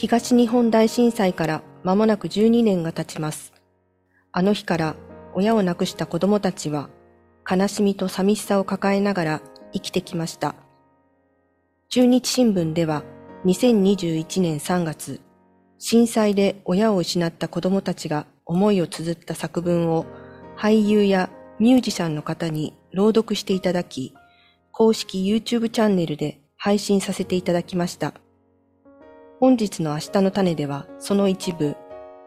東日本大震災から間もなく12年が経ちます。あの日から親を亡くした子供たちは悲しみと寂しさを抱えながら生きてきました。中日新聞では2021年3月、震災で親を失った子供たちが思いを綴った作文を俳優やミュージシャンの方に朗読していただき、公式 YouTube チャンネルで配信させていただきました。本日の明日の種ではその一部、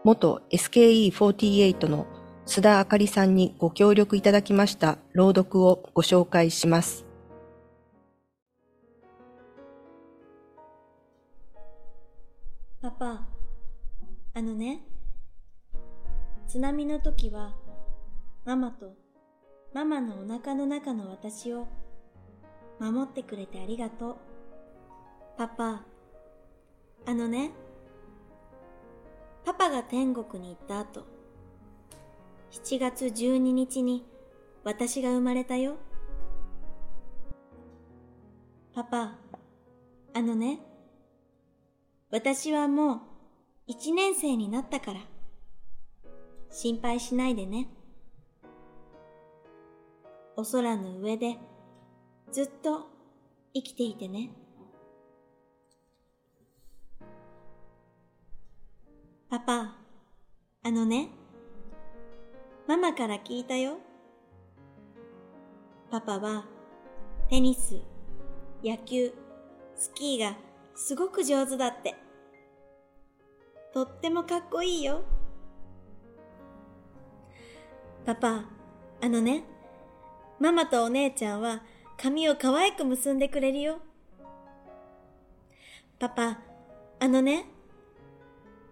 元 SKE48 の須田あかりさんにご協力いただきました朗読をご紹介します。パパ、あのね、津波の時は、ママとママのお腹の中の私を守ってくれてありがとう。パパ、あのね、パパが天国に行った後、7月12日に私が生まれたよ。パパ、あのね、私はもう一年生になったから、心配しないでね。お空の上でずっと生きていてね。パパ、あのね、ママから聞いたよ。パパはテニス、野球、スキーがすごく上手だって。とってもかっこいいよ。パパ、あのね、ママとお姉ちゃんは髪を可愛く結んでくれるよ。パパ、あのね、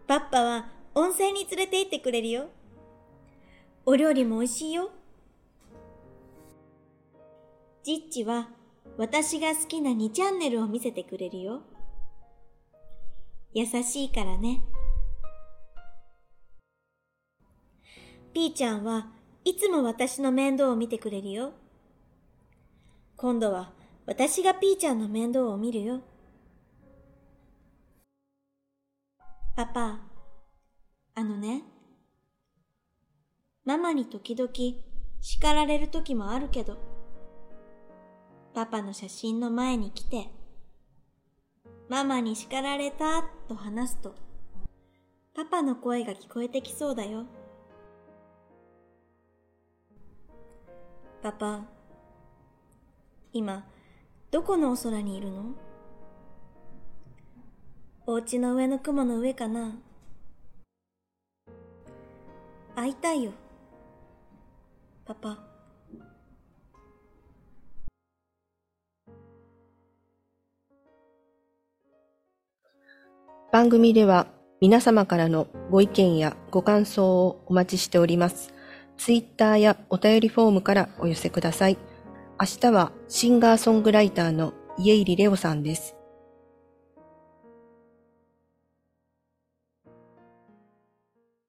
パッパは温泉に連れて行ってくれるよ。お料理も美味しいよ。ジッチは私が好きな2チャンネルを見せてくれるよ。優しいからね。ピーちゃんはいつも私の面倒を見てくれるよ。今度は私がピーちゃんの面倒を見るよ。パパ、あのね、ママに時々叱られる時もあるけど、パパの写真の前に来て、ママに叱られたと話すと、パパの声が聞こえてきそうだよ。パパ、今、どこのお空にいるの？お家の上の雲の上かな会いたいよ。パパ。番組では皆様からのご意見やご感想をお待ちしております。ツイッターやお便りフォームからお寄せください。明日はシンガーソングライターの家入レオさんです。